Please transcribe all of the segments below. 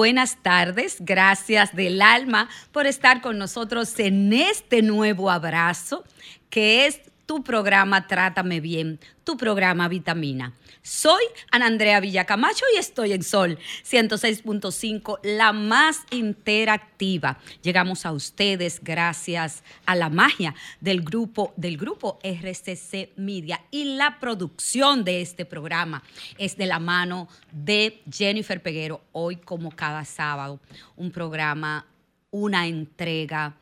Buenas tardes, gracias del alma por estar con nosotros en este nuevo abrazo que es tu programa Trátame Bien, tu programa Vitamina. Soy Ana Andrea Villacamacho y estoy en Sol 106.5, la más interactiva. Llegamos a ustedes gracias a la magia del grupo del grupo RCC Media y la producción de este programa es de la mano de Jennifer Peguero. Hoy como cada sábado, un programa, una entrega,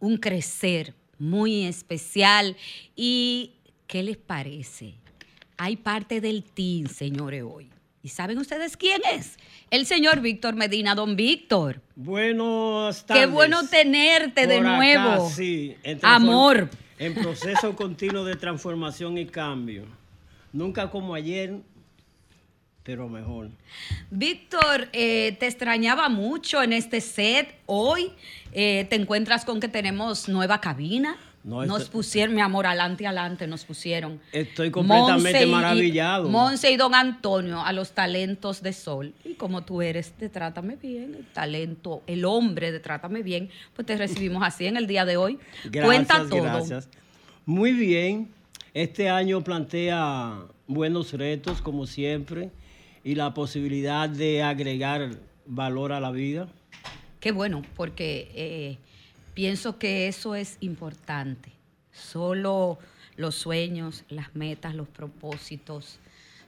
un crecer muy especial y ¿qué les parece? hay parte del team, señores, hoy. ¿Y saben ustedes quién es? El señor Víctor Medina, don Víctor. Buenas tardes. Qué bueno tenerte de nuevo. sí, Amor. En proceso continuo de transformación y cambio. Nunca como ayer, pero mejor. Víctor, eh, te extrañaba mucho en este set. Hoy eh, te encuentras con que tenemos nueva cabina. nos pusieron, mi amor, adelante, adelante, nos pusieron. Estoy completamente maravillado. Monse y don Antonio a los talentos de Sol. Y como tú eres de Trátame Bien, el talento, el hombre de Trátame Bien, pues te recibimos así en el día de hoy. Gracias, Cuenta todo. Gracias. Muy bien. Este año plantea buenos retos, como siempre, y la posibilidad de agregar valor a la vida. Qué bueno, porque... Eh, Pienso que eso es importante. Solo los sueños, las metas, los propósitos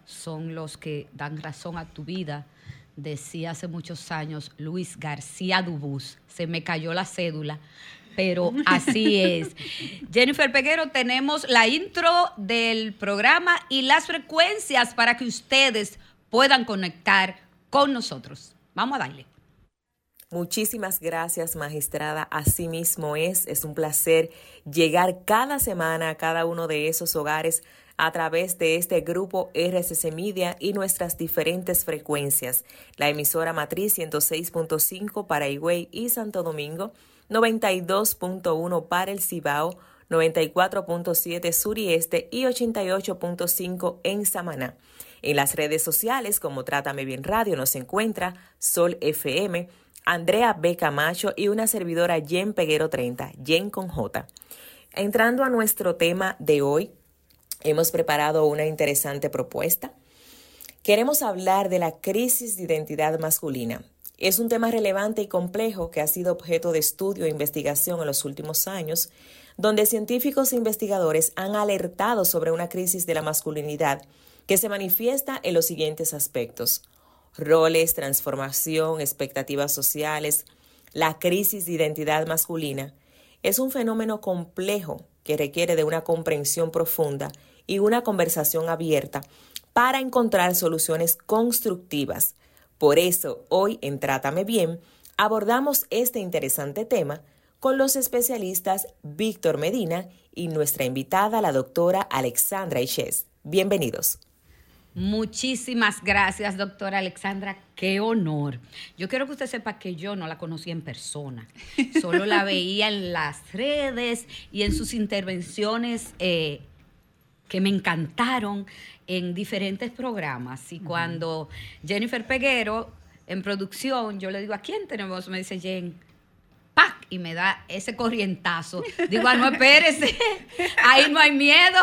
son los que dan razón a tu vida. Decía hace muchos años Luis García Dubús, se me cayó la cédula, pero así es. Jennifer Peguero, tenemos la intro del programa y las frecuencias para que ustedes puedan conectar con nosotros. Vamos a darle. Muchísimas gracias, magistrada. Así mismo es. Es un placer llegar cada semana a cada uno de esos hogares a través de este grupo RCC Media y nuestras diferentes frecuencias. La emisora matriz 106.5 para Higüey y Santo Domingo, 92.1 para el Cibao, 94.7 sur y este y 88.5 en Samaná. En las redes sociales como Trátame Bien Radio nos encuentra Sol FM Andrea B. Camacho y una servidora Jen Peguero 30, Jen con J. Entrando a nuestro tema de hoy, hemos preparado una interesante propuesta. Queremos hablar de la crisis de identidad masculina. Es un tema relevante y complejo que ha sido objeto de estudio e investigación en los últimos años, donde científicos e investigadores han alertado sobre una crisis de la masculinidad que se manifiesta en los siguientes aspectos roles, transformación, expectativas sociales, la crisis de identidad masculina, es un fenómeno complejo que requiere de una comprensión profunda y una conversación abierta para encontrar soluciones constructivas. Por eso, hoy en Trátame Bien, abordamos este interesante tema con los especialistas Víctor Medina y nuestra invitada, la doctora Alexandra Iches. Bienvenidos. Muchísimas gracias, doctora Alexandra. Qué honor. Yo quiero que usted sepa que yo no la conocí en persona. Solo la veía en las redes y en sus intervenciones eh, que me encantaron en diferentes programas. Y cuando Jennifer Peguero, en producción, yo le digo, ¿a quién tenemos? Me dice Jen ¡pac! Y me da ese corrientazo. Digo, ah, no, espérese, ahí no hay miedo,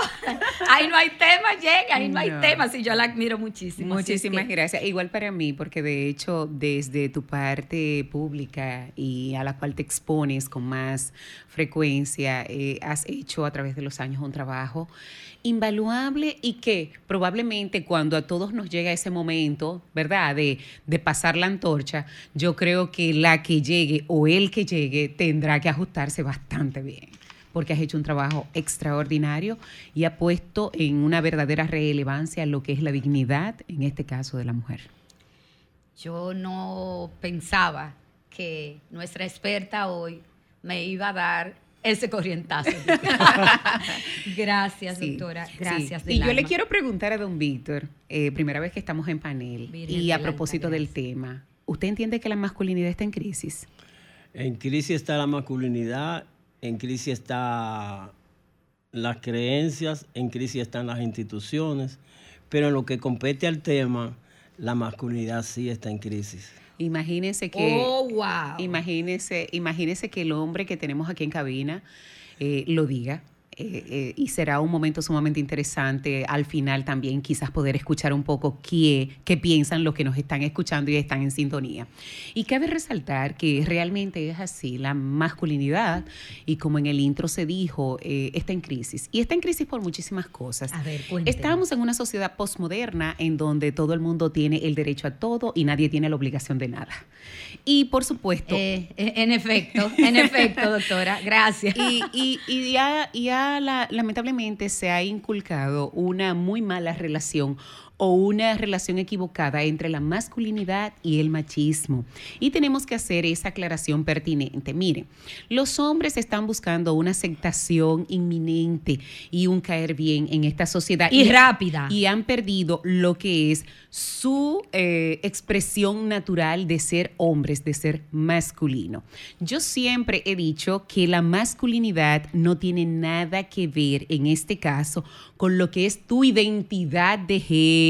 ahí no hay tema, llega, ahí no, hay tema. Sí, yo la admiro muchísimo. Muchísimas gracias. Igual para mí, porque de hecho, desde tu parte pública y a la cual te expones con más frecuencia, eh, has hecho a través de los años un trabajo invaluable y que probablemente cuando a todos nos llega ese momento, ¿verdad? De, de pasar la antorcha, yo creo que la que llegue o el que llegue tendrá que ajustarse bastante bien porque has hecho un trabajo extraordinario y ha puesto en una verdadera relevancia lo que es la dignidad, en este caso, de la mujer. Yo no pensaba que nuestra experta hoy me iba a dar ese corrientazo. Gracias, doctora. Gracias. Y yo le quiero preguntar a don Víctor, eh, primera vez que estamos en panel, y a propósito del tema, ¿usted entiende que la masculinidad está en crisis? En crisis está la masculinidad, en crisis están las creencias, en crisis están las instituciones, pero en lo que compete al tema, la masculinidad sí está en crisis. Imagínese que. Oh, wow. Imagínese, imagínese que el hombre que tenemos aquí en cabina eh, lo diga. Eh, eh, y será un momento sumamente interesante al final también quizás poder escuchar un poco qué, qué piensan los que nos están escuchando y están en sintonía. Y cabe resaltar que realmente es así, la masculinidad, y como en el intro se dijo, eh, está en crisis. Y está en crisis por muchísimas cosas. A ver, Estamos en una sociedad postmoderna en donde todo el mundo tiene el derecho a todo y nadie tiene la obligación de nada. Y por supuesto... en efecto, en efecto, doctora, gracias. Y, y, y ya, ya lamentablemente se ha inculcado una muy mala relación o una relación equivocada entre la masculinidad y el machismo. Y tenemos que hacer esa aclaración pertinente. Miren, los hombres están buscando una aceptación inminente y un caer bien en esta sociedad. Y, rápida. Y han perdido lo que es su eh, expresión natural de ser hombres, de ser masculino. Yo siempre he dicho que la masculinidad no tiene nada que ver en este caso con lo que es tu identidad de género.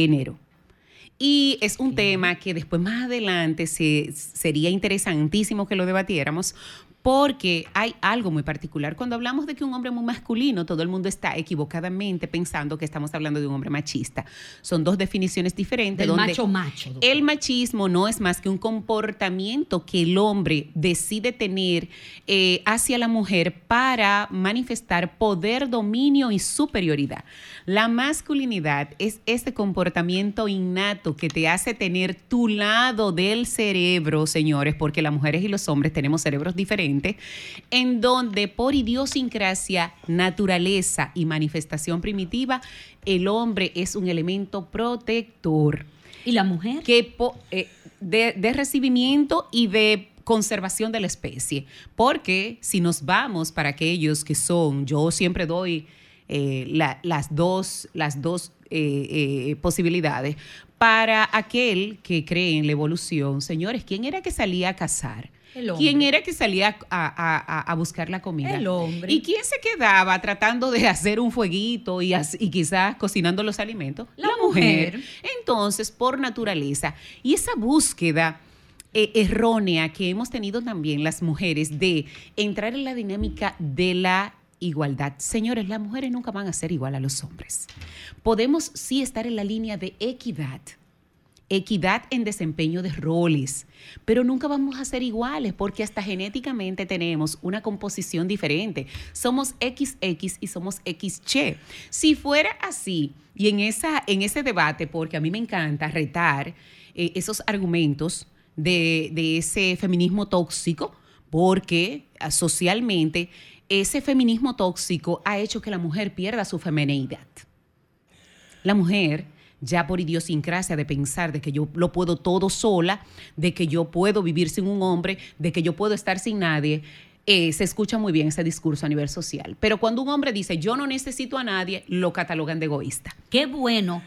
Y es un tema que después más adelante se, sería interesantísimo que lo debatiéramos porque hay algo muy particular. Cuando hablamos de que un hombre es muy masculino, todo el mundo está equivocadamente pensando que estamos hablando de un hombre machista. Son dos definiciones diferentes. Del macho macho. El machismo no es más que un comportamiento que el hombre decide tener eh, hacia la mujer para manifestar poder, dominio y superioridad. La masculinidad es ese comportamiento innato que te hace tener tu lado del cerebro, señores, porque las mujeres y los hombres tenemos cerebros diferentes en donde por idiosincrasia, naturaleza y manifestación primitiva, el hombre es un elemento protector. ¿Y la mujer? Que eh, de, recibimiento y de conservación de la especie. Porque si nos vamos para aquellos que son, yo siempre doy eh, las dos, las dos eh, posibilidades. Para aquel que cree en la evolución, señores, ¿quién era que salía a cazar? ¿Quién era que salía a, buscar la comida? El hombre. ¿Y quién se quedaba tratando de hacer un fueguito y, y quizás cocinando los alimentos? La, mujer. Entonces, por naturaleza. Y esa búsqueda eh, errónea que hemos tenido también las mujeres de entrar en la dinámica de la igualdad. Señores, las mujeres nunca van a ser igual a los hombres. Podemos sí estar en la línea de equidad equidad en desempeño de roles, pero nunca vamos a ser iguales porque hasta genéticamente tenemos una composición diferente. Somos XX y somos XY. Si fuera así, y en, esa, en ese debate, porque a mí me encanta retar eh, esos argumentos de, de ese feminismo tóxico, porque ah, socialmente ese feminismo tóxico ha hecho que la mujer pierda su feminidad. La mujer ya por idiosincrasia de pensar de que yo lo puedo todo sola, de que yo puedo vivir sin un hombre, de que yo puedo estar sin nadie. Eh, se escucha muy bien ese discurso a nivel social. Pero cuando un hombre dice yo no necesito a nadie, lo catalogan de egoísta. Qué bueno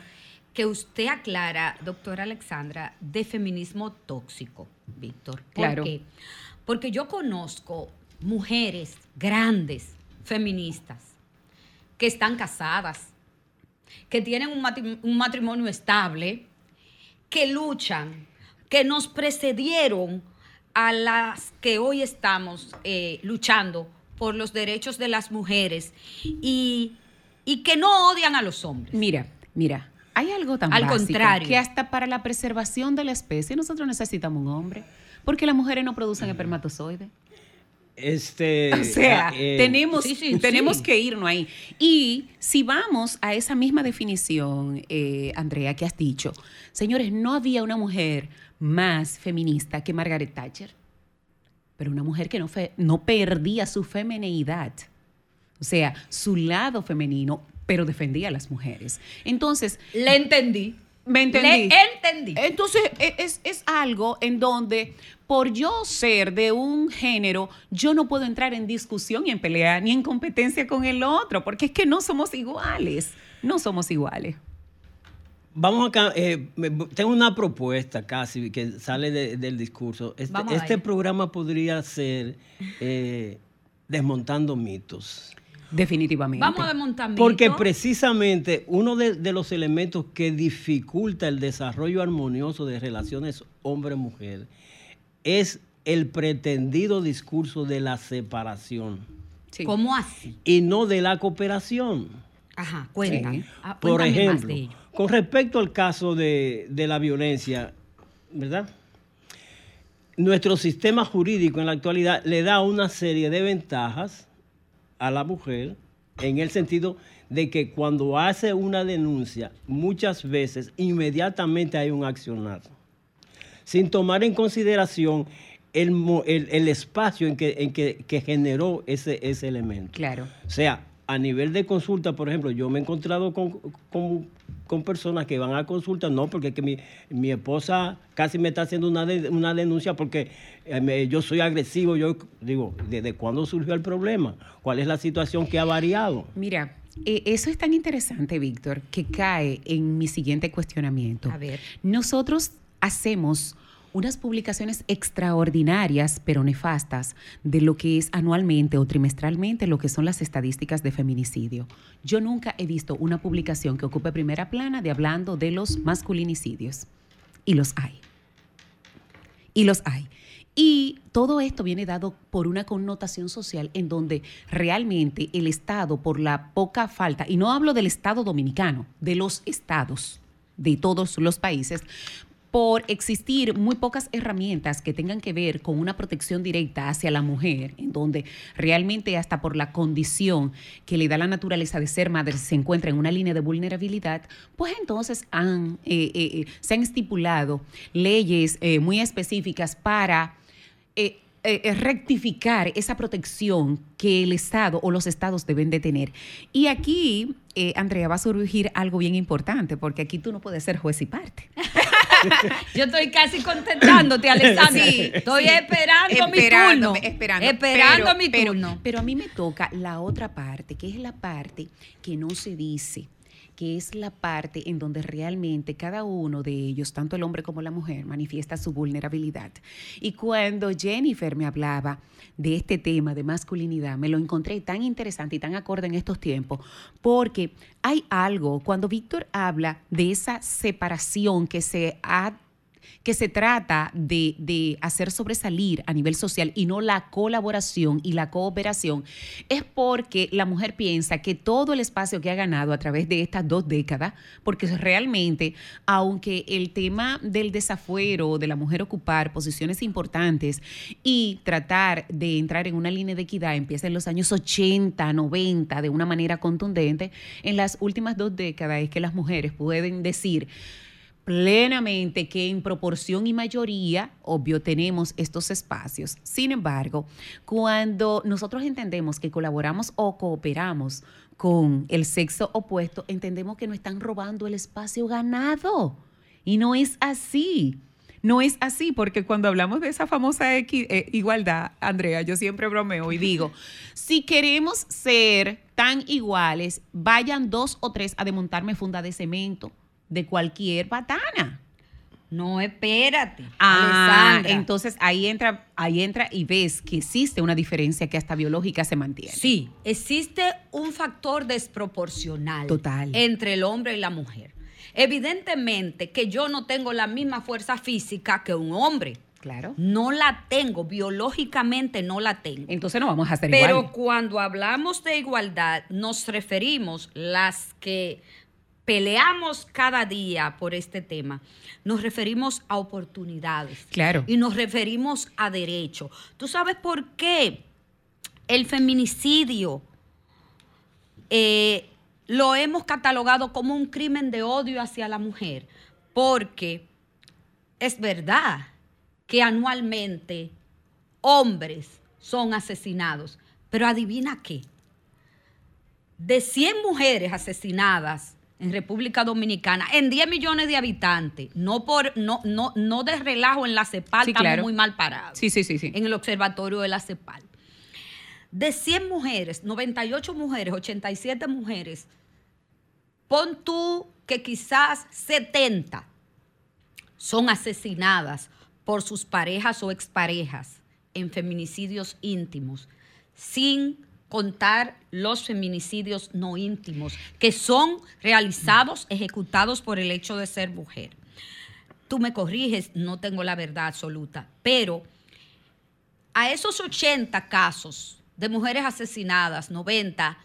que usted aclara, doctora Alexandra, de feminismo tóxico, Víctor. ¿Por Claro. qué? Porque yo conozco mujeres grandes, feministas, que están casadas, que tienen un matri- un matrimonio estable, que luchan, que nos precedieron a las que hoy estamos eh, luchando por los derechos de las mujeres y, y que no odian a los hombres. Mira, mira, hay algo tan Al básico contrario. que hasta para la preservación de la especie nosotros necesitamos un hombre, porque las mujeres no producen espermatozoides. Este, O sea, ah, eh, tenemos, sí, sí, tenemos sí. que irnos ahí. Y si vamos a esa misma definición, eh, Andrea, que has dicho, señores, no había una mujer más feminista que Margaret Thatcher, pero una mujer que no, fe- no perdía su femineidad, o sea, su lado femenino, pero defendía a las mujeres. Entonces, Le entendí. Me entendí. Le entendí. Entonces, e- es, es algo en donde, por yo ser de un género, yo no puedo entrar en discusión y en pelea ni en competencia con el otro, porque es que no somos iguales. No somos iguales. Vamos acá, eh, tengo una propuesta casi que sale de- del discurso. Este, este programa podría ser eh, desmontando mitos. Definitivamente. Vamos a desmontar Porque mitos. precisamente uno de, de los elementos que dificulta el desarrollo armonioso de relaciones hombre-mujer es el pretendido discurso de la separación Sí. ¿Cómo así? y no de la cooperación. Ajá, cuéntame. Sí. Ah, Por cuéntame más ejemplo, de ello. con respecto al caso de, de la violencia, ¿verdad? Nuestro sistema jurídico en la actualidad le da una serie de ventajas a la mujer en el sentido de que cuando hace una denuncia, muchas veces inmediatamente hay un accionar, sin tomar en consideración el, el- el espacio en, que, en que, que generó ese, ese elemento. Claro. O sea, a nivel de consulta, por ejemplo, yo me he encontrado con, con- con personas que van a consulta, no, porque es que mi, mi esposa casi me está haciendo una, de- una denuncia porque eh, me- yo soy agresivo. Yo digo, ¿desde cuándo surgió el problema? ¿Cuál es la situación que ha variado? Mira, eh, eso es tan interesante, Víctor, que cae en mi siguiente cuestionamiento. A ver. Nosotros hacemos unas publicaciones extraordinarias, pero nefastas, de lo que es anualmente o trimestralmente lo que son las estadísticas de feminicidio. Yo nunca he visto una publicación que ocupe primera plana de hablando de los masculinicidios. Y los hay. Y los hay. Y todo esto viene dado por una connotación social en donde realmente el Estado, por la poca falta, y no hablo del Estado dominicano, de los estados de todos los países, por existir muy pocas herramientas que tengan que ver con una protección directa hacia la mujer, en donde realmente hasta por la condición que le da la naturaleza de ser madre se encuentra en una línea de vulnerabilidad, pues entonces han, eh, eh, eh, se han estipulado leyes muy específicas para rectificar esa protección que el Estado o los estados deben de tener. Y aquí, eh, Andrea, va a surgir algo bien importante, porque aquí tú no puedes ser juez y parte. Yo estoy casi contentándote, Alexandra. Sí, estoy sí. esperando mi turno. Esperando, Esperando Pero- mi pero- turno. Pero a mí me toca la otra parte, que es la parte que no se dice, que es la parte en donde realmente cada uno de ellos, tanto el hombre como la mujer, manifiesta su vulnerabilidad. Y cuando Jennifer me hablaba de este tema de masculinidad, me lo encontré tan interesante y tan acorde en estos tiempos, porque hay algo, cuando Víctor habla de esa separación que se ha que se trata de, de hacer sobresalir a nivel social y no la colaboración y la cooperación, es porque la mujer piensa que todo el espacio que ha ganado a través de estas dos décadas, porque realmente, aunque el tema del desafuero, de la mujer ocupar posiciones importantes y tratar de entrar en una línea de equidad empieza en los años 80, 90 de una manera contundente, en las últimas dos décadas es que las mujeres pueden decir, plenamente que en proporción y mayoría, obvio, tenemos estos espacios. Sin embargo, cuando nosotros entendemos que colaboramos o cooperamos con el sexo opuesto, entendemos que nos están robando el espacio ganado. Y no es así. No es así, porque cuando hablamos de esa famosa eh, igualdad, Andrea, yo siempre bromeo y digo, si queremos ser tan iguales, vayan dos o tres a desmontarme funda de cemento de cualquier patana. No, espérate. Ah, entonces ahí entra, ahí entra y ves que existe una diferencia que hasta biológica se mantiene. Sí, existe un factor desproporcional Total. entre el hombre y la mujer. Evidentemente que yo no tengo la misma fuerza física que un hombre. Claro. No la tengo, biológicamente no la tengo. Entonces no vamos a hacer igual. Pero cuando hablamos de igualdad, nos referimos las que peleamos cada día por este tema, nos referimos a oportunidades. Claro. Y nos referimos a derechos. ¿Tú sabes por qué el feminicidio eh, lo hemos catalogado como un crimen de odio hacia la mujer, porque es verdad que anualmente hombres son asesinados, pero adivina qué, de 100 mujeres asesinadas en República Dominicana, en 10 millones de habitantes, no por no no no de relajo en la CEPAL, estamos muy mal parados. Sí, sí, sí, sí. En el observatorio de la CEPAL. De 100 mujeres, 98 mujeres, 87 mujeres Pon tú que quizás 70 son asesinadas por sus parejas o exparejas en feminicidios íntimos, sin contar los feminicidios no íntimos, que son realizados, ejecutados por el hecho de ser mujer. Tú me corriges, no tengo la verdad absoluta, pero a esos 80 casos de mujeres asesinadas, 90,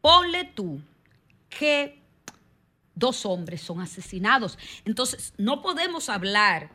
ponle tú que dos hombres son asesinados. Entonces, no podemos hablar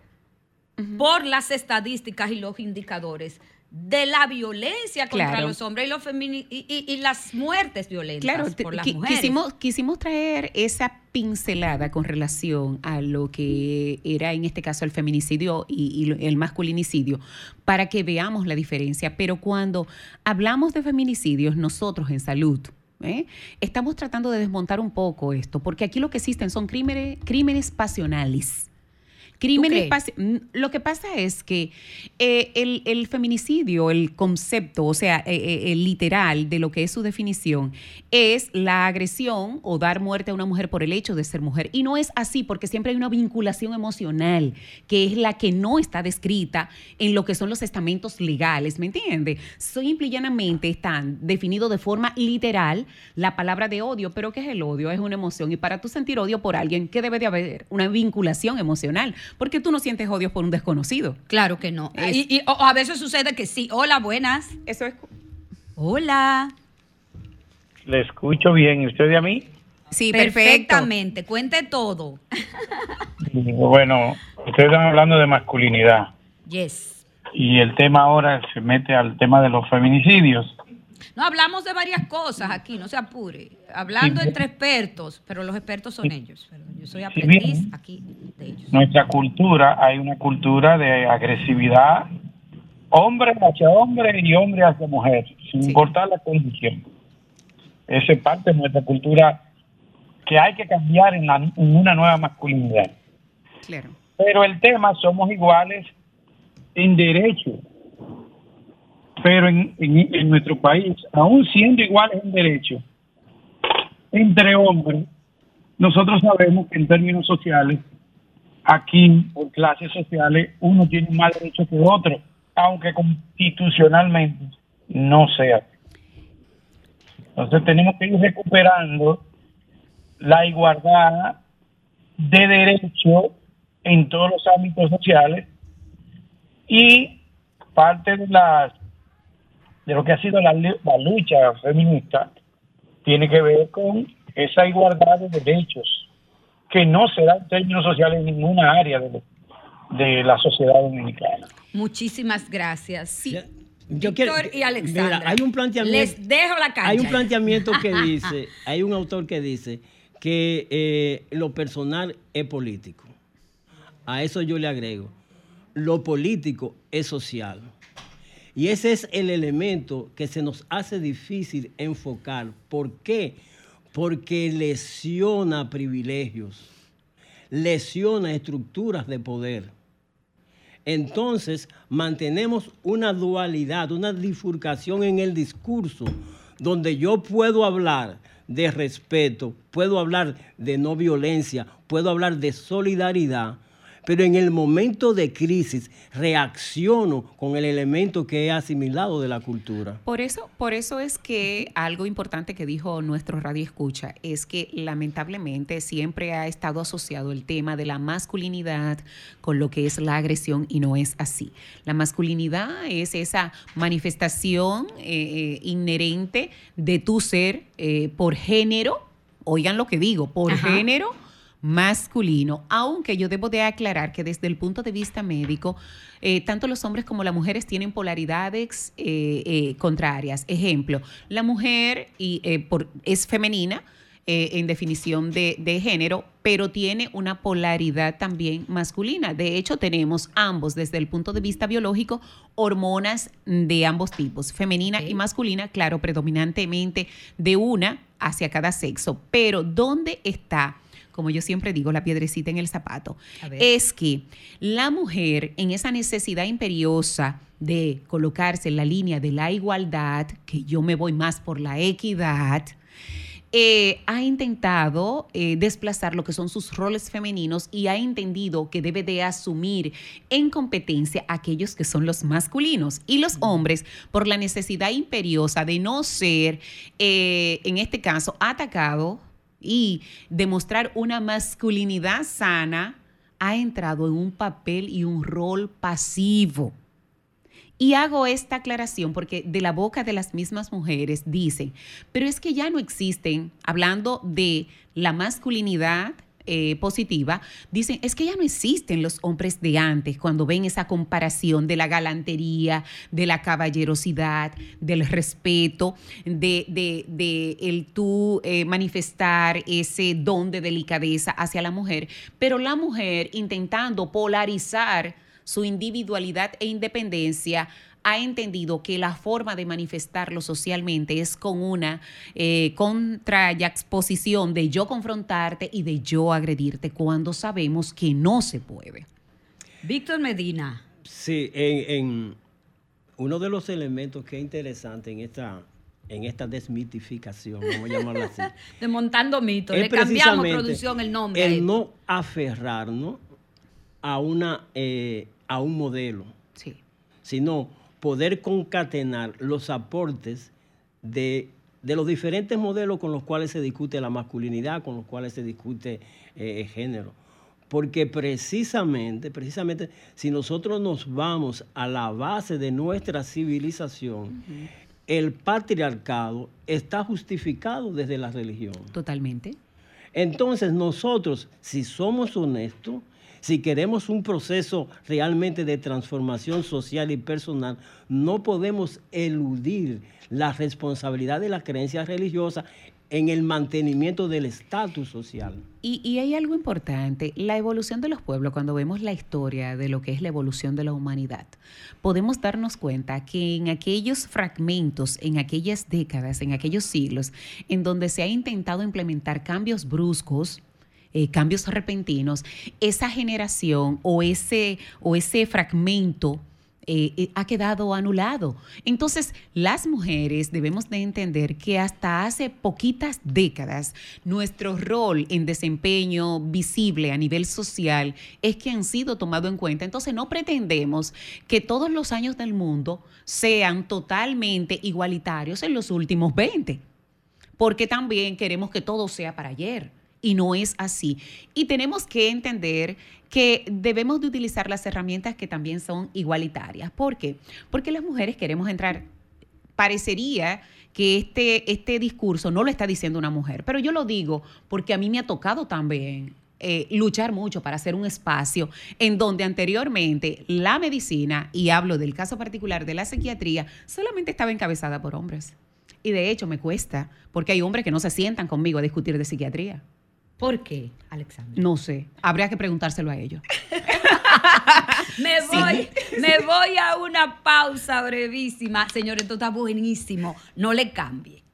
por las estadísticas y los indicadores de la violencia contra los hombres y, los y, las muertes violentas por las mujeres. Quisimos, quisimos traer esa pincelada con relación a lo que era en este caso el feminicidio y, el masculinicidio para que veamos la diferencia. Pero cuando hablamos de feminicidios, nosotros en salud, ¿eh? Estamos tratando de desmontar un poco esto, porque aquí lo que existen son crímenes, crímenes pasionales Crímenes Lo que pasa es que eh, el, feminicidio, el concepto, o sea, eh, eh, el literal de lo que es su definición, es la agresión o dar muerte a una mujer por el hecho de ser mujer. Y no es así, porque siempre hay una vinculación emocional, que es la que no está descrita en lo que son los estamentos legales, ¿me entiende? Simple y llanamente están definidos de forma literal la palabra de odio, pero ¿qué es el odio? Es una emoción. Y para tú sentir odio por alguien, ¿qué debe de haber? Una vinculación emocional porque tú no sientes odio por un desconocido. Claro que no. y, a veces sucede que sí. Hola, buenas. Eso es. Hola. Le escucho bien. ¿Y usted de a mí? Sí, perfectamente. Cuente todo. bueno, ustedes están hablando de masculinidad. Yes. Y el tema ahora se mete al tema de los feminicidios. No, hablamos de varias cosas aquí, no se apure. Hablando entre expertos, pero los expertos son ellos. yo soy aprendiz aquí de ellos. Nuestra cultura, hay una cultura de agresividad, hombre hacia hombre y hombre hacia mujer, sin importar la condición. Esa es parte de nuestra cultura que hay que cambiar en, en una nueva masculinidad. Claro. Pero el tema, somos iguales en derecho pero en, en, nuestro país, aún siendo iguales en derecho, entre hombres, nosotros sabemos que en términos sociales, aquí por clases sociales, uno tiene más derecho que otro, aunque constitucionalmente no sea. Entonces tenemos que ir recuperando la igualdad de derecho en todos los ámbitos sociales y parte de las de lo que ha sido la, lucha feminista tiene que ver con esa igualdad de derechos que no se da en términos sociales en ninguna área de, de la sociedad dominicana. Muchísimas gracias. Sí. Yo quiero, y Alexandra, hay un planteamiento. Les dejo la Hay un planteamiento que dice, hay un autor que dice que eh, lo personal es político. A eso yo le agrego, lo político es social. Y ese es el elemento que se nos hace difícil enfocar. ¿Por qué? Porque lesiona privilegios, lesiona estructuras de poder. Entonces mantenemos una dualidad, una bifurcación en el discurso, donde yo puedo hablar de respeto, puedo hablar de no violencia, puedo hablar de solidaridad, pero en el momento de crisis reacciono con el elemento que he asimilado de la cultura. Por eso, por eso es que algo importante que dijo nuestro radio escucha es que lamentablemente siempre ha estado asociado el tema de la masculinidad con lo que es la agresión y no es así. La masculinidad es esa manifestación eh, eh, inherente de tu ser eh, por género, oigan lo que digo, por género masculino, aunque yo debo de aclarar que desde el punto de vista médico, eh, tanto los hombres como las mujeres tienen polaridades eh, eh, contrarias. Ejemplo, la mujer y, por, es femenina, en definición de, de, género, pero tiene una polaridad también masculina. De hecho, tenemos ambos, desde el punto de vista biológico, hormonas de ambos tipos, femenina y masculina, claro, predominantemente de una hacia cada sexo. Pero ¿dónde está? Como yo siempre digo, la piedrecita en el zapato, es que la mujer en esa necesidad imperiosa de colocarse en la línea de la igualdad, que yo me voy más por la equidad, eh, ha intentado eh, desplazar lo que son sus roles femeninos y ha entendido que debe de asumir en competencia aquellos que son los masculinos y los hombres por la necesidad imperiosa de no ser, eh, en este caso, atacado y demostrar una masculinidad sana, ha entrado en un papel y un rol pasivo. Y hago esta aclaración porque de la boca de las mismas mujeres dicen, pero es que ya no existen, hablando de la masculinidad eh, positiva, dicen, es que ya no existen los hombres de antes cuando ven esa comparación de la galantería, de la caballerosidad, del respeto, de, de, el tú eh, manifestar ese don de delicadeza hacia la mujer, pero la mujer intentando polarizar su individualidad e independencia ha entendido que la forma de manifestarlo socialmente es con una eh, contraexposición de yo confrontarte y de yo agredirte cuando sabemos que no se puede. Víctor Medina. Sí, en, uno de los elementos que es interesante en esta, en esta desmitificación, vamos a llamarla así. Desmontando mitos, le cambiamos producción el nombre. El no aferrarnos a, una, eh, a un modelo, sí. sino poder concatenar los aportes de, los diferentes modelos con los cuales se discute la masculinidad, con los cuales se discute eh, el género. Porque precisamente, precisamente, si nosotros nos vamos a la base de nuestra civilización, el patriarcado está justificado desde la religión. Totalmente. Entonces nosotros, si somos honestos, si queremos un proceso realmente de transformación social y personal, no podemos eludir la responsabilidad de la creencia religiosa en el mantenimiento del estatus social. Y, hay algo importante, la evolución de los pueblos, cuando vemos la historia de lo que es la evolución de la humanidad, podemos darnos cuenta que en aquellos fragmentos, en aquellas décadas, en aquellos siglos, en donde se ha intentado implementar cambios bruscos, eh, cambios repentinos, esa generación o ese, o ese fragmento eh, eh, ha quedado anulado. Entonces, las mujeres debemos de entender que hasta hace poquitas décadas nuestro rol en desempeño visible a nivel social es que han sido tomados en cuenta. Entonces, no pretendemos que todos los años del mundo sean totalmente igualitarios en los últimos 20, porque también queremos que todo sea para ayer y no es así. Y tenemos que entender que debemos de utilizar las herramientas que también son igualitarias. ¿Por qué? Porque las mujeres queremos entrar, parecería que este, este discurso no lo está diciendo una mujer, pero yo lo digo porque a mí me ha tocado también eh, luchar mucho para hacer un espacio en donde anteriormente la medicina, y hablo del caso particular de la psiquiatría, solamente estaba encabezada por hombres. Y de hecho me cuesta, porque hay hombres que no se sientan conmigo a discutir de psiquiatría ¿Por qué, Alexandra? No sé, habría que preguntárselo a ellos. me voy, me voy a una pausa brevísima. Señores, esto está buenísimo. No le cambie.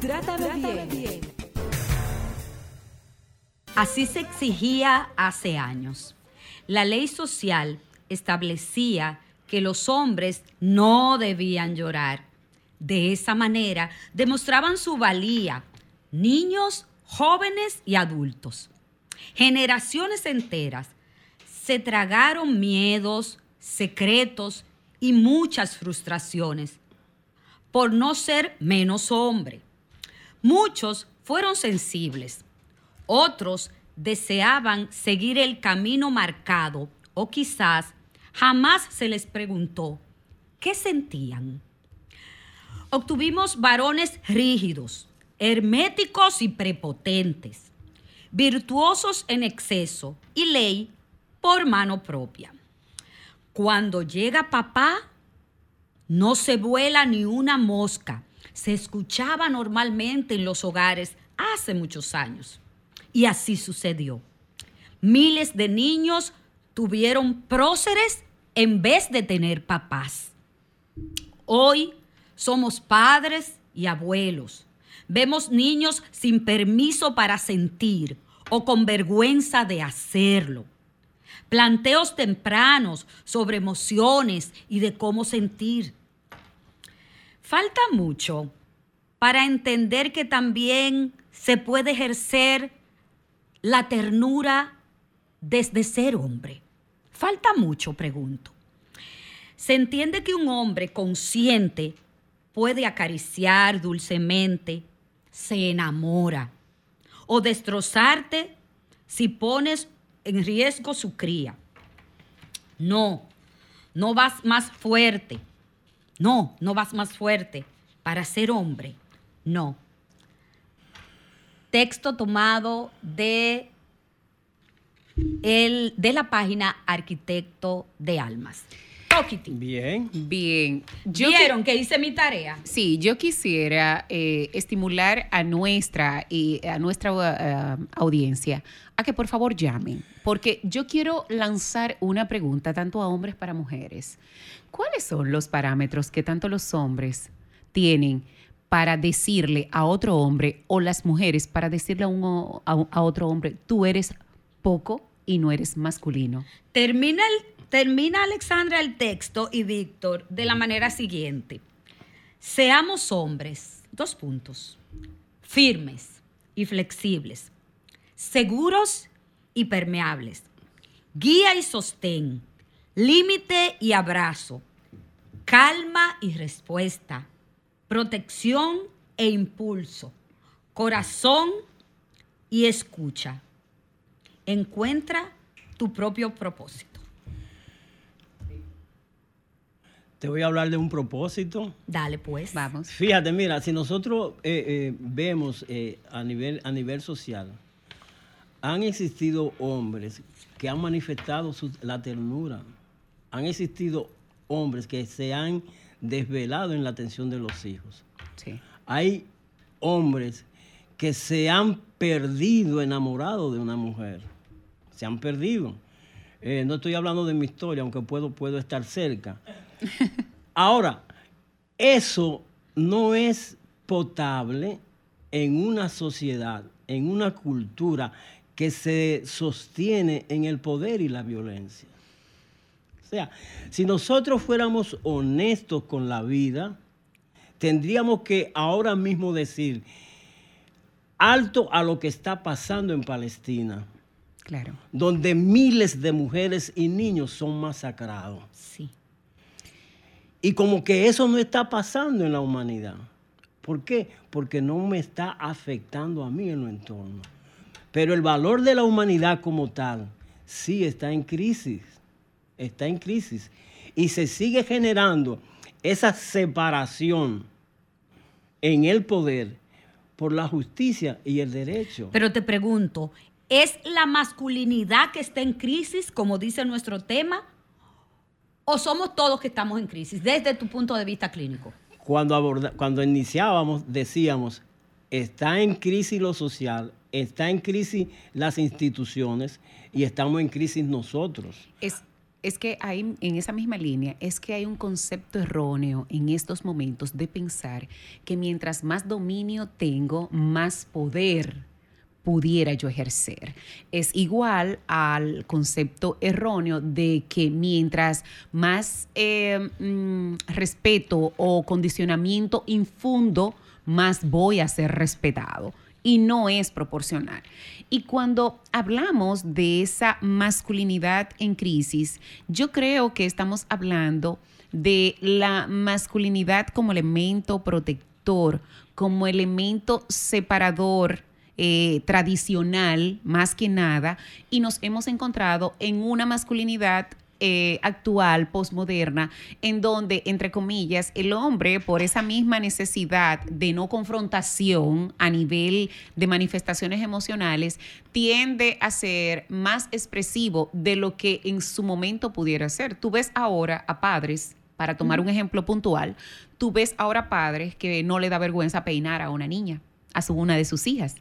Trátame bien. Así se exigía hace años. La ley social establecía que los hombres no debían llorar. De esa manera demostraban su valía niños, jóvenes y adultos. Generaciones enteras se tragaron miedos, secretos y muchas frustraciones por no ser menos hombre. Muchos fueron sensibles, otros deseaban seguir el camino marcado o quizás jamás se les preguntó qué sentían. Obtuvimos varones rígidos, herméticos y prepotentes, virtuosos en exceso y ley por mano propia. Cuando llega papá, no se vuela ni una mosca se escuchaba normalmente en los hogares hace muchos años. Y así sucedió. Miles de niños tuvieron próceres en vez de tener papás. Hoy somos padres y abuelos. Vemos niños sin permiso para sentir o con vergüenza de hacerlo. Planteos tempranos sobre emociones y de cómo sentir. Falta mucho para entender que también se puede ejercer la ternura desde ser hombre. Falta mucho, pregunto. Se entiende que un hombre consciente puede acariciar dulcemente, se enamora o destrozarte si pones en riesgo su cría. No, no vas más fuerte no, no vas más fuerte para ser hombre. No. Texto tomado de, el, de la página Arquitecto de Almas. Bien. Bien. ¿Vieron que hice mi tarea? Sí, yo quisiera eh, estimular a nuestra, y a nuestra uh, audiencia a que por favor llamen, porque yo quiero lanzar una pregunta tanto a hombres para mujeres. ¿Cuáles son los parámetros que tanto los hombres tienen para decirle a otro hombre o las mujeres para decirle a, uno, a, otro hombre, tú eres poco y no eres masculino? Termina, termina Alexandra el texto y Víctor de la manera siguiente. Seamos hombres, dos puntos, firmes y flexibles, seguros y permeables, guía y sostén, límite y abrazo, calma y respuesta, protección e impulso, corazón y escucha. Encuentra tu propio propósito. Te voy a hablar de un propósito. Dale, pues. Vamos. Fíjate, mira, si nosotros eh, eh, vemos eh, a, nivel, a nivel social, han existido hombres que han manifestado la ternura, han existido hombres que se han desvelado en la atención de los hijos. Hay hombres que se han perdido enamorados de una mujer. Se han perdido. Eh, no estoy hablando de mi historia, aunque puedo, puedo estar cerca. Ahora, eso no es potable en una sociedad, en una cultura que se sostiene en el poder y la violencia. O sea, si nosotros fuéramos honestos con la vida, tendríamos que ahora mismo decir alto a lo que está pasando en Palestina. Claro. Donde miles de mujeres y niños son masacrados. Sí. Y como que eso no está pasando en la humanidad. ¿Por qué? Porque no me está afectando a mí en lo entorno. Pero el valor de la humanidad como tal sí está en crisis está en crisis y se sigue generando esa separación en el poder por la justicia y el derecho. Pero te pregunto, ¿Es la masculinidad que está en crisis, como dice nuestro tema? ¿O somos todos que estamos en crisis, desde tu punto de vista clínico? Cuando, cuando iniciábamos, decíamos, está en crisis lo social, está en crisis las instituciones y estamos en crisis nosotros. Es, es que hay, en esa misma línea, es que hay un concepto erróneo en estos momentos de pensar que mientras más dominio tengo, más poder pudiera yo ejercer. Es igual al concepto erróneo de que mientras más eh, mm, respeto o condicionamiento infundo, más voy a ser respetado. Y no es proporcional. Y cuando hablamos de esa masculinidad en crisis, yo creo que estamos hablando de la masculinidad como elemento protector, como elemento separador eh, tradicional más que nada y nos hemos encontrado en una masculinidad eh, actual, posmoderna, en donde, entre comillas, el hombre, por esa misma necesidad de no confrontación a nivel de manifestaciones emocionales, tiende a ser más expresivo de lo que en su momento pudiera ser. Tú ves ahora a padres, para tomar un ejemplo puntual, tú ves ahora padres que no le da vergüenza peinar a una niña, a su, una de sus hijas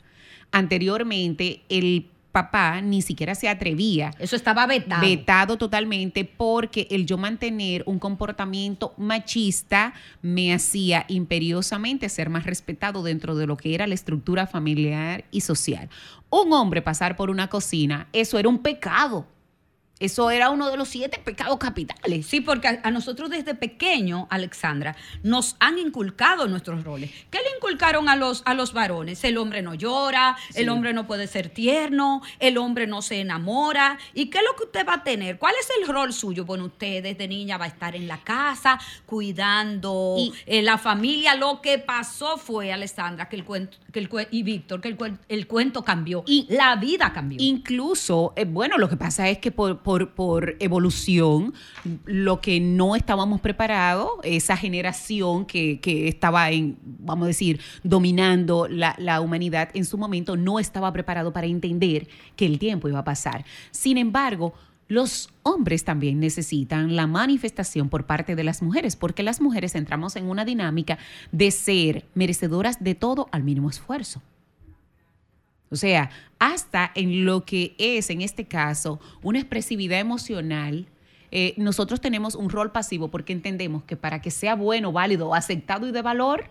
anteriormente el papá ni siquiera se atrevía. Eso estaba vetado. Vetado totalmente porque el yo mantener un comportamiento machista me hacía imperiosamente ser más respetado dentro de lo que era la estructura familiar y social. Un hombre pasar por una cocina, eso era un pecado. Eso era uno de los siete pecados capitales. Sí, porque a, nosotros desde pequeño, Alexandra, nos han inculcado nuestros roles. ¿Qué le inculcaron a los, a los varones? El hombre no llora, el hombre no puede ser tierno, el hombre no se enamora. ¿Y qué es lo que usted va a tener? ¿Cuál es el rol suyo? Bueno, usted desde niña va a estar en la casa, cuidando y, eh, la familia. Lo que pasó fue, Alexandra, que el cuento, que el, y Víctor, que el, el, cuento cambió. Y la vida cambió. Incluso, eh, bueno, lo que pasa es que por por, evolución, lo que no estábamos preparados, esa generación que, estaba en, vamos a decir, dominando la, la humanidad en su momento, no estaba preparado para entender que el tiempo iba a pasar. Sin embargo, los hombres también necesitan la manifestación por parte de las mujeres, porque las mujeres entramos en una dinámica de ser merecedoras de todo al mínimo esfuerzo. O sea, hasta en lo que es, en este caso, una expresividad emocional, eh, nosotros tenemos un rol pasivo porque entendemos que para que sea bueno, válido, aceptado y de valor,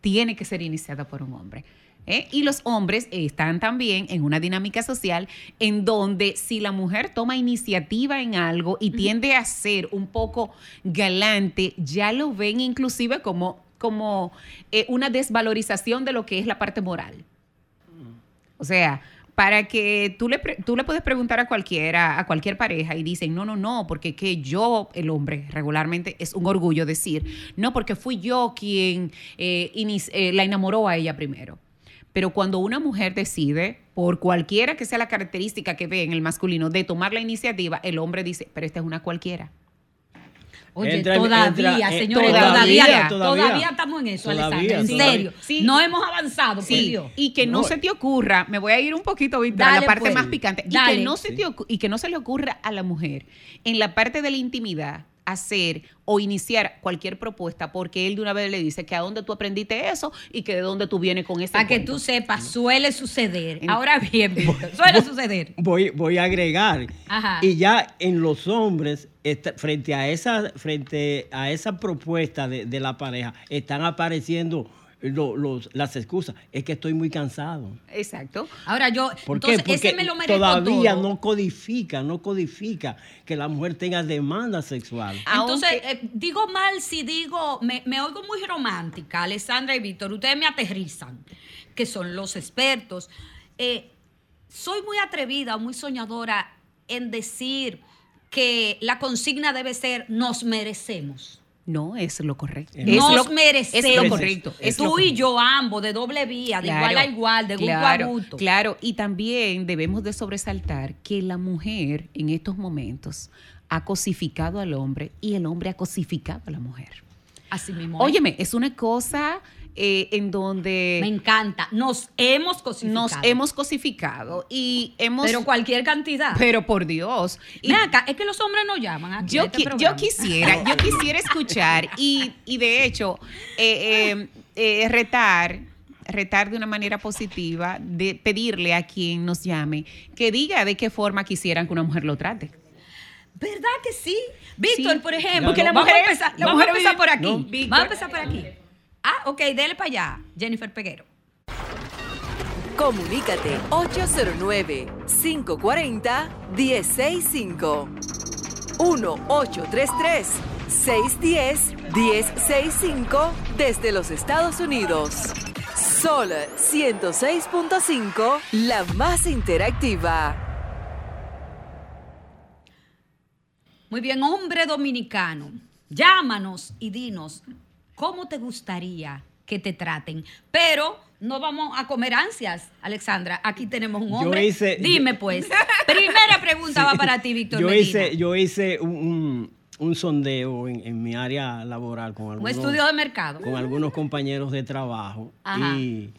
tiene que ser iniciada por un hombre. ¿eh? Y los hombres están también en una dinámica social en donde si la mujer toma iniciativa en algo y tiende a ser un poco galante, ya lo ven inclusive como, como eh, una desvalorización de lo que es la parte moral. O sea, para que tú le, tú le puedes preguntar a cualquiera, a cualquier pareja y dicen, no, no, no, porque que yo, el hombre, regularmente es un orgullo decir, no, porque fui yo quien eh, eh, la enamoró a ella primero. Pero cuando una mujer decide, por cualquiera que sea la característica que ve en el masculino, de tomar la iniciativa, el hombre dice, pero esta es una cualquiera. Oye, todavía, eh, señores, todavía, todavía, estamos en eso, Alessandra, en serio. No hemos avanzado, sí. Y que no, se te ocurra, me voy a ir un poquito a la parte pues. más picante, y que, no se te y que no se le ocurra a la mujer en la parte de la intimidad hacer o iniciar cualquier propuesta porque él de una vez le dice que a dónde tú aprendiste eso y que de dónde tú vienes con ese Para que tú sepas, suele suceder. Ahora bien, suele suceder. Voy, voy a agregar. Y ya en los hombres, frente a esa, frente a esa propuesta de, de la pareja, están apareciendo los, las excusas. Es que estoy muy cansado. Exacto. Ahora yo, ¿Por qué? Porque me lo todavía no codifica, no codifica que la mujer tenga demanda sexual. Entonces, eh, digo mal si digo, me, oigo muy romántica, Alessandra y Víctor, ustedes me aterrizan, que son los expertos. Eh, soy muy atrevida, muy soñadora en decir que la consigna debe ser nos merecemos. No, es lo correcto. Nos merecemos. Es lo correcto. Tú y yo ambos, de doble vía, de igual a igual, de gusto a gusto. Claro, y también debemos de sobresaltar que la mujer en estos momentos ha cosificado al hombre y el hombre ha cosificado a la mujer. Así mismo. Óyeme, es una cosa eh, en donde... Me encanta. Nos hemos cosificado. Nos hemos cosificado y hemos... Pero cualquier cantidad. Pero por Dios. Y, acá, es que los hombres no llaman aquí Yo, este yo quisiera, yo quisiera escuchar y, y de hecho, eh, eh, retar retar de una manera positiva, de pedirle a quien nos llame que diga de qué forma quisieran que una mujer lo trate. ¿Verdad que sí? Víctor, por ejemplo, porque la mujer, vamos a empezar, la mujer empezar por aquí. vamos a empezar por aquí. Ah, ok, dele para allá, Jennifer Peguero. Comunícate 809-540-1065. 1-833-610-1065 desde los Estados Unidos. Sol 106.5, la más interactiva. Muy bien, hombre dominicano, llámanos y dinos cómo te gustaría que te traten. Pero no vamos a comer ansias, Alexandra. Aquí tenemos un hombre. Dime pues. Primera pregunta va para ti, Víctor. Yo hice, yo hice un, sondeo en, mi área laboral con algunos. Un estudio de mercado. Con algunos compañeros de trabajo. Y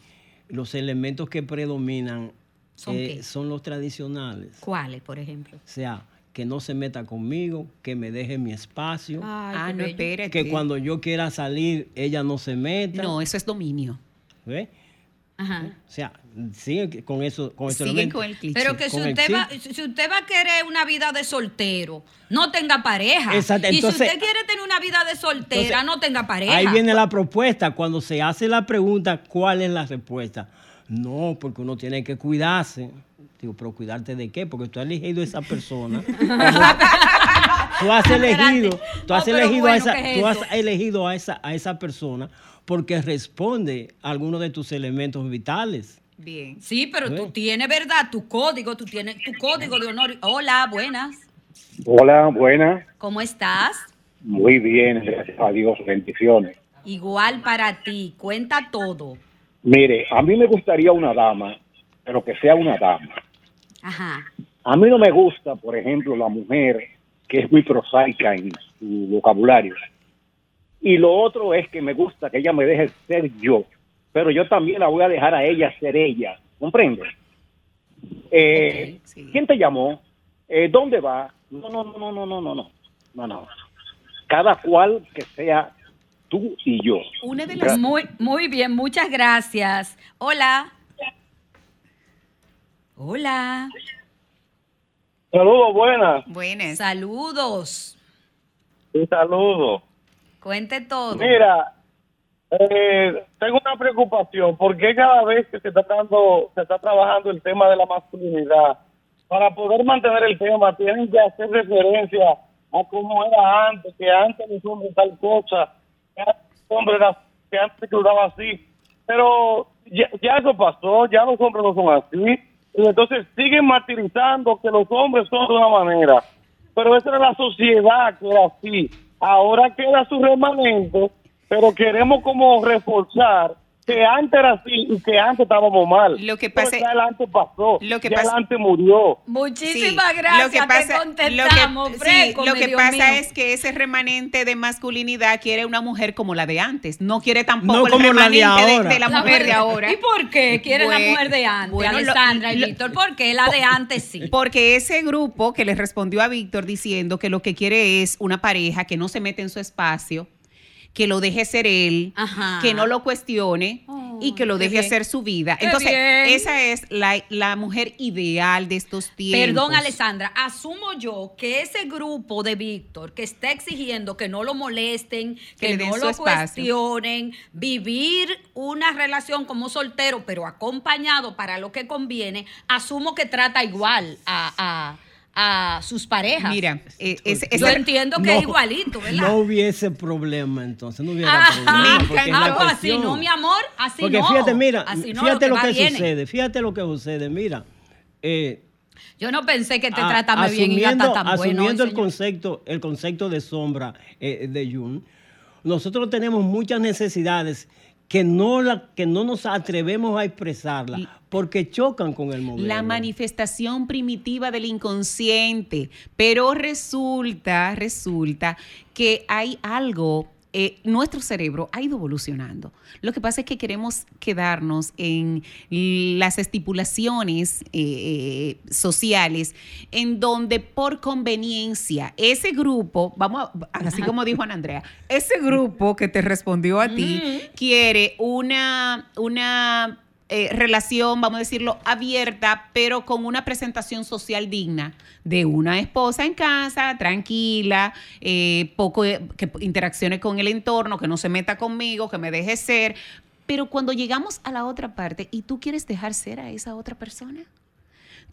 los elementos que predominan ¿Son, eh, son los tradicionales. ¿Cuáles, por ejemplo? O sea, que no se meta conmigo, que me deje mi espacio. ah, no, espérate. Que cuando yo quiera salir, ella no se meta. No, eso es dominio. ¿Ves? Ajá. O sea, sigue con eso, con ese con el cliché. Pero que si usted, va, si usted va a querer una vida de soltero, no tenga pareja. Exacto. y si usted quiere tener una vida de soltera, no tenga pareja. Ahí viene la propuesta. Cuando se hace la pregunta, ¿cuál es la respuesta? No, porque uno tiene que cuidarse. Digo, pero cuidarte de qué? Porque tú has elegido a esa persona. tú has elegido, tú has elegido a esa, tú has elegido a esa, a esa persona porque responde a algunos de tus elementos vitales. Bien. Sí, pero tú tienes, ¿verdad? Tu código, tú tienes tu código de honor. Hola, buenas. Hola, buenas. ¿Cómo estás? Muy bien, gracias a Dios, bendiciones. Igual para ti, cuenta todo. Mire, a mí me gustaría una dama, pero que sea una dama. Ajá. A mí no me gusta, por ejemplo, la mujer que es muy prosaica en su vocabulario. Y lo otro es que me gusta que ella me deje ser yo, pero yo también la voy a dejar a ella ser ella. ¿Comprendes? Eh, ¿Quién te llamó? Eh, ¿Dónde va? No, no, no, no, no, no, no, no, no. Cada cual que sea tú y yo. Una de las muy, muy bien, muchas gracias. Hola. Hola. Saludos, buenas. Buenas. Saludos. Sí, saludos. Cuente todo. Mira, eh, tengo una preocupación porque cada vez que se está dando, se está trabajando el tema de la masculinidad, para poder mantener el tema tienen que hacer referencia a cómo era antes, que antes los hombres tal cosa, que antes los hombres que antes se quedaba así, pero ya, ya eso pasó, ya los hombres no son así y entonces siguen martirizando que los hombres son de una manera. Pero esa era la sociedad que era así. Ahora queda su remanente, pero queremos como reforzar que antes era así y que antes estábamos mal. Lo que pasa, ya el pasó, lo que ya el murió. Muchísimas gracias, lo que pasa, lo que, lo que pasa es que ese remanente de masculinidad quiere una mujer como la de antes, no quiere tampoco el remanente de, la, mujer de ahora. ¿Y por qué quiere la mujer de antes, Alessandra y Víctor? ¿Por qué la de antes sí? Porque ese grupo que le respondió a Víctor diciendo que lo que quiere es una pareja que no se mete en su espacio, que lo deje ser él, que no lo cuestione y que lo deje hacer su vida. Entonces, esa es la, mujer ideal de estos tiempos. Perdón, Alessandra, asumo yo que ese grupo de Víctor que está exigiendo que no lo molesten, que, no lo cuestionen, vivir una relación como soltero, pero acompañado para lo que conviene, asumo que trata igual a a sus parejas. Mira, eh, yo entiendo que es igualito, ¿verdad? No hubiese problema entonces, no hubiera problema. Porque así no, mi amor, así porque fíjate, mira, fíjate lo que, sucede, fíjate lo que sucede, mira. Eh, yo no pensé que te trataba bien y tan bueno. Asumiendo el concepto, el concepto de sombra eh, de Jung, nosotros tenemos muchas necesidades que no, la, que no nos atrevemos a expresarla porque chocan con el modelo. La manifestación primitiva del inconsciente, pero resulta, resulta que hay algo eh, nuestro cerebro ha ido evolucionando. Lo que pasa es que queremos quedarnos en las estipulaciones eh, eh, sociales en donde por conveniencia ese grupo, vamos, a, así como dijo Ana Andrea, ese grupo que te respondió a ti quiere una, una eh, relación, vamos a decirlo, abierta, pero con una presentación social digna de una esposa en casa, tranquila, eh, poco que interaccione con el entorno, que no se meta conmigo, que me deje ser. Pero cuando llegamos a la otra parte y tú quieres dejar ser a esa otra persona,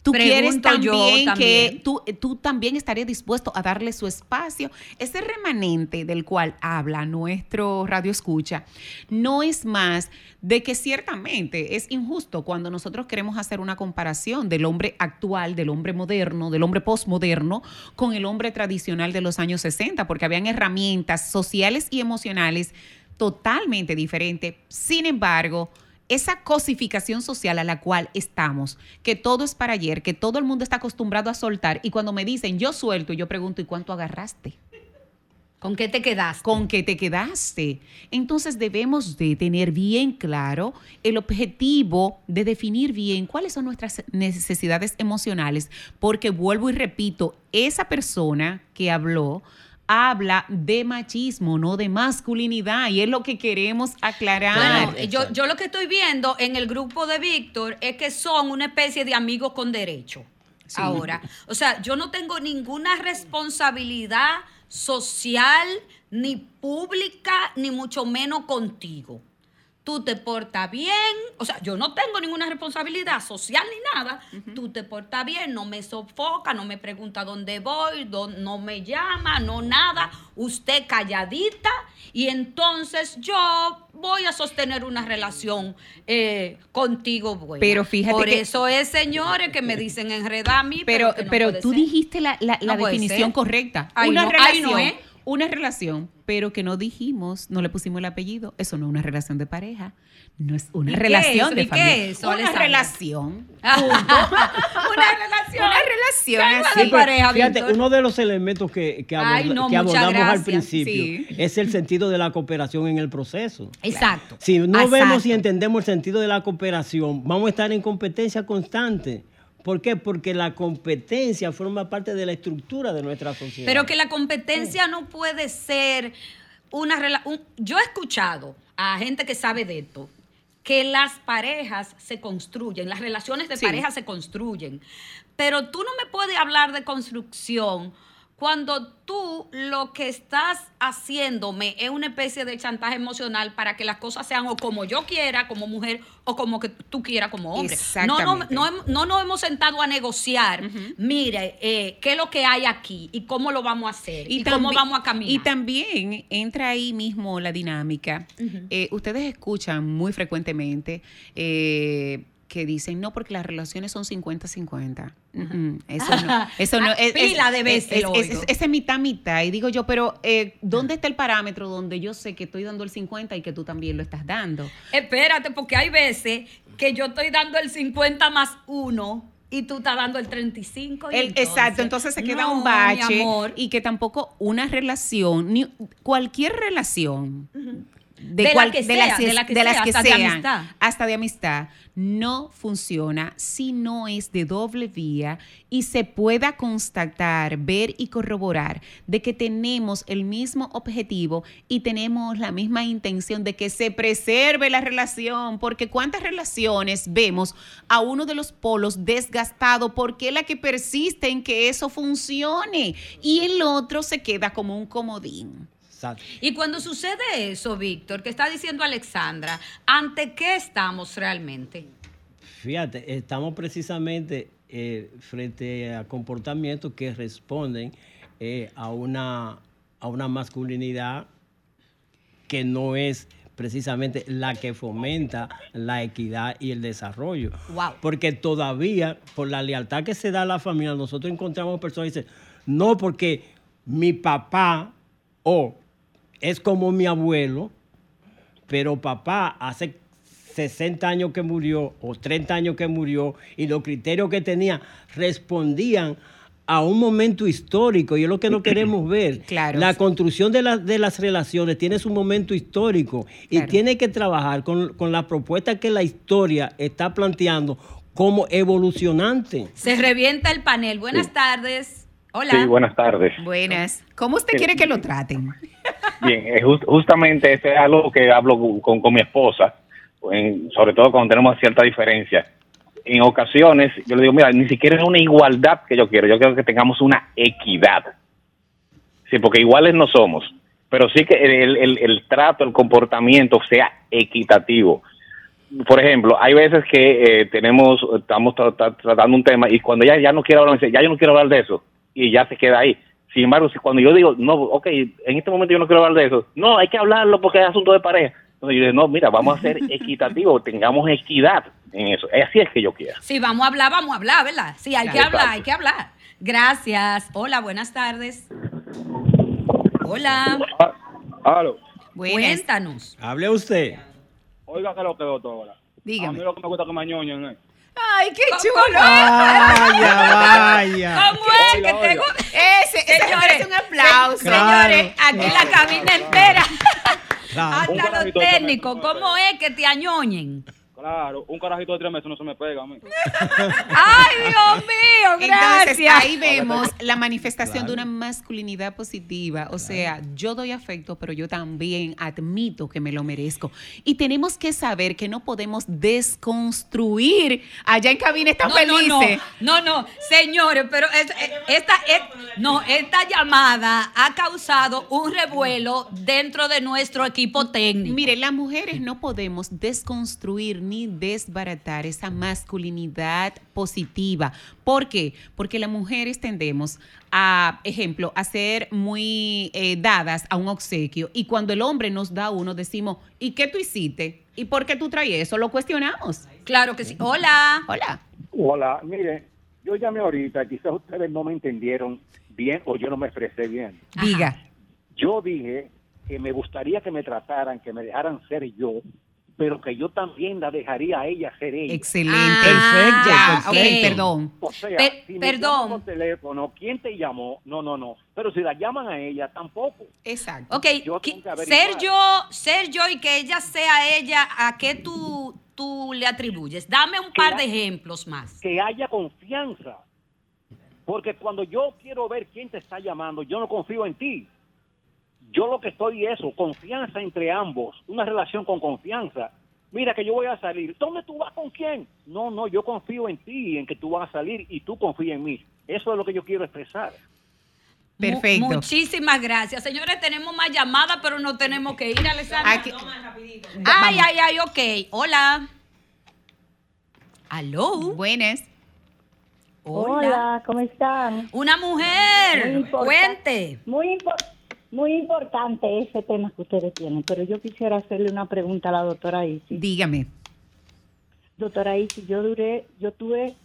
tú quieres también, que tú, tú también estarías dispuesto a darle su espacio. Ese remanente del cual habla nuestro radio escucha no es más de que ciertamente es injusto cuando nosotros queremos hacer una comparación del hombre actual, del hombre moderno, del hombre postmoderno con el hombre tradicional de los años 60, porque habían herramientas sociales y emocionales totalmente diferentes. Sin embargo, esa cosificación social a la cual estamos, que todo es para ayer, que todo el mundo está acostumbrado a soltar, y cuando me dicen yo suelto, yo pregunto, ¿y cuánto agarraste? ¿Con qué te quedaste? ¿Con qué te quedaste? Entonces debemos de tener bien claro el objetivo de definir bien cuáles son nuestras necesidades emocionales, porque vuelvo y repito, esa persona que habló habla de machismo, no de masculinidad, y es lo que queremos aclarar. Bueno, yo, yo lo que estoy viendo en el grupo de Víctor es que son una especie de amigos con derecho. Ahora, o sea, yo no tengo ninguna responsabilidad social, ni pública, ni mucho menos contigo tú te portas bien, o sea, yo no tengo ninguna responsabilidad social ni nada, tú te portas bien, no me sofoca, no me pregunta dónde voy, no me llama, no nada, usted calladita y entonces yo voy a sostener una relación eh, contigo buena. Pero fíjate Por eso es, señores, que me dicen enredar a mí. Pero, pero, tú dijiste la, definición correcta. una relación una relación, pero que no dijimos, no le pusimos el apellido, eso no es una relación de pareja, no es una relación de familia. ¿qué es eso, una relación. una relación. Una relación de pareja. Fíjate, uno de los elementos que, que, abordamos al principio es el sentido de la cooperación en el proceso. Exacto. Si no vemos y entendemos el sentido de la cooperación, vamos a estar en competencia constante. ¿Por qué? Porque la competencia forma parte de la estructura de nuestra sociedad. Pero que la competencia no puede ser una relación. Yo he escuchado a gente que sabe de esto que las parejas se construyen, las relaciones de pareja se construyen. Pero tú no me puedes hablar de construcción cuando tú lo que estás haciéndome es una especie de chantaje emocional para que las cosas sean o como yo quiera como mujer o como que tú quieras como hombre. No, no, no, no, nos hemos sentado a negociar, mire, eh, qué es lo que hay aquí y cómo lo vamos a hacer y, cómo vamos a caminar. Y también entra ahí mismo la dinámica. Eh, ustedes escuchan muy frecuentemente... Eh, que dicen no porque las relaciones son 50-50. Eso no, eso no es, pila de veces. Es, es, mitad mitad y digo yo, pero eh, ¿dónde está el parámetro donde yo sé que estoy dando el 50 y que tú también lo estás dando? Espérate, porque hay veces que yo estoy dando el 50 más uno y tú estás dando el 35. el, exacto, entonces se queda un bache y que tampoco una relación, ni cualquier relación, de, la que sea, las, de, las que sean, hasta de amistad, no funciona si no es de doble vía y se pueda constatar, ver y corroborar de que tenemos el mismo objetivo y tenemos la misma intención de que se preserve la relación, porque cuántas relaciones vemos a uno de los polos desgastado porque la que persiste en que eso funcione y el otro se queda como un comodín. Y cuando sucede eso, Víctor, que está diciendo Alexandra, ¿ante qué estamos realmente? Fíjate, estamos precisamente eh, frente a comportamientos que responden eh, a, una, a una masculinidad que no es precisamente la que fomenta la equidad y el desarrollo. Porque todavía, por la lealtad que se da a la familia, nosotros encontramos personas que dicen, no, porque mi papá o es como mi abuelo, pero papá hace 60 años que murió o 30 años que murió y los criterios que tenía respondían a un momento histórico y es lo que no queremos ver. Claro. La construcción de, la- de las relaciones tiene su momento histórico y Claro. tiene que trabajar con, con la propuesta que la historia está planteando como evolucionante. Se revienta el panel. Buenas tardes. Hola. Sí, buenas tardes. Buenas. ¿Cómo usted quiere que lo traten? Bien, just- justamente este es algo que hablo con, con mi esposa, sobre todo cuando tenemos cierta diferencia. En ocasiones yo le digo, mira, ni siquiera es una igualdad que yo quiero, yo quiero que tengamos una equidad. Sí, porque iguales no somos, pero sí que el, el- el trato, el comportamiento sea equitativo. Por ejemplo, hay veces que eh, tenemos, estamos tra- tra- tratando un tema y cuando ella ya no quiere hablar, me dice, ya yo no quiero hablar de eso y ya se queda ahí. Sin embargo, si cuando yo digo, no, ok, en este momento yo no quiero hablar de eso, no, hay que hablarlo porque es asunto de pareja. Entonces yo digo, no, mira, vamos a ser equitativos, tengamos equidad en eso. Así es que yo quiero. Sí, vamos a hablar, vamos a hablar, ¿verdad? Sí, hay que hablar, hay que hablar. Gracias. Hola, buenas tardes. Hola. Aló. Cuéntanos. Hable usted. Oiga, que lo que doctora. Dígame. A mí lo que me gusta que me añoñen, ¿eh? Ay, qué ¿Cómo- chulo. cómo? Vaya, vaya. ¿Cómo es que te oiga. gusta? Ese, ese Señores, un aplauso. Claro. Señores, aquí la cabina entera. Claro. Hasta los técnicos, ¿cómo es que te añoñen? Claro, un carajito de tres meses no se me pega a mí. ¡Ay, Dios mío! Entonces Gracias. ahí vemos la manifestación de una masculinidad positiva. O sea, yo doy afecto, pero yo también admito que me lo merezco. Y tenemos que saber que no podemos desconstruir. Allá en cabina están No, no, no, felices. no, no, señores, pero es- eh, esta, es- no, esta llamada ha causado un revuelo dentro de nuestro equipo técnico. Mire, las mujeres no podemos desconstruir ni desbaratar esa masculinidad positiva. ¿Por qué? Porque las mujeres tendemos a, ejemplo, a ser muy eh, dadas a un obsequio y cuando el hombre nos da uno decimos, ¿y qué tú hiciste? ¿Y por qué tú traes eso? Lo cuestionamos. Claro que sí. Hola. Hola. Hola, mire, yo llamé ahorita, quizás ustedes no me entendieron bien o yo no me expresé bien. Diga. Yo dije que me gustaría que me trataran, que me dejaran ser yo, pero que yo también la dejaría a ella ser ella. Excelente. Ah, Perfecto, Ya, ok, perfecto. perdón. O sea, Per- si me perdón. por teléfono, ¿quién te llamó? No, no, no. Pero si la llaman a ella, tampoco. Exacto. Ok, Yo ser yo, ser yo y que ella sea ella, ¿a qué tú, tú le atribuyes? Dame un par de ejemplos más. Que haya confianza. Porque cuando yo quiero ver quién te está llamando, yo no confío en ti. Yo lo que estoy es eso, confianza entre ambos, una relación con confianza. Mira que yo voy a salir. ¿Dónde tú vas con quién? No, no, yo confío en ti, en que tú vas a salir y tú confías en mí. Eso es lo que yo quiero expresar. Mu- Perfecto. muchísimas gracias. Señores, tenemos más llamadas, pero no tenemos que ir, Alessandra. Aquí- Ay, ay, ay, ok. Hola. Aló. Buenas. Hola, ¿cómo están? Una Muy mujer. importante. Cuente. Muy, impor- muy importante ese tema que ustedes tienen, pero yo quisiera hacerle una pregunta a la doctora Isi. Dígame. Doctora Isi, yo duré, yo tuve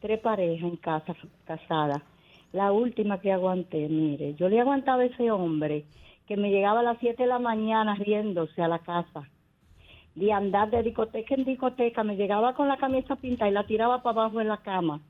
tres parejas en casa, casadas. La última que aguanté, mire, yo le aguantaba a ese hombre que me llegaba a las 7 de la mañana riéndose a la casa. De andar de discoteca en discoteca, me llegaba con la camisa pintada y la tiraba para abajo en la cama.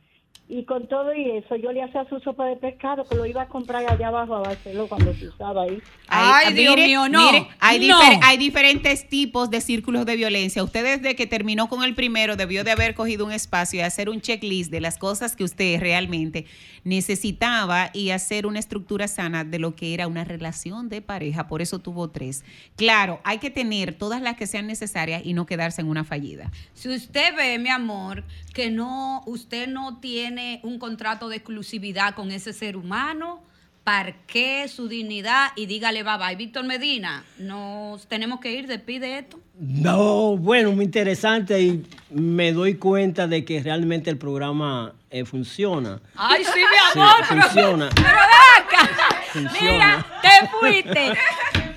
Y con todo y eso, yo le hacía su sopa de pescado que lo iba a comprar allá abajo a Barcelona cuando se usaba ahí. Ay, Dios mío, no. hay, No. difer- hay diferentes tipos de círculos de violencia. Usted desde que terminó con el primero debió de haber cogido un espacio y hacer un checklist de las cosas que usted realmente necesitaba y hacer una estructura sana de lo que era una relación de pareja. Por eso tuvo tres. Claro, hay que tener todas las que sean necesarias y no quedarse en una fallida. Si usted ve, mi amor, que no, usted no tiene un contrato de exclusividad con ese ser humano, parqué su dignidad y dígale bye bye. Víctor Medina, nos tenemos que ir, despide esto. No, bueno, muy interesante y me doy cuenta de que realmente el programa eh, funciona. Ay, sí, mi Sí, amor, pero, funciona. pero acá. Funciona. Mira, te fuiste.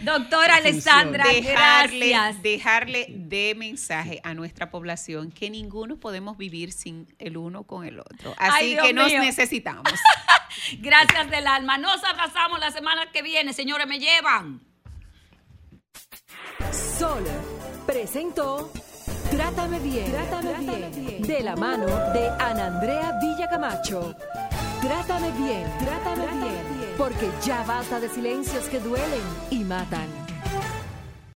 Doctora Alessandra, dejarle, gracias. dejarle de mensaje a nuestra población que ninguno podemos vivir sin el uno con el otro. Así Ay, que nos mío. necesitamos. Gracias del alma. Nos abrazamos la semana que viene, señores, me llevan. Sol presentó Trátame bien, Trátame, bien, de la mano de Ana Andrea Villacamacho. Trátame bien, trátame bien, porque ya basta de silencios que duelen y matan.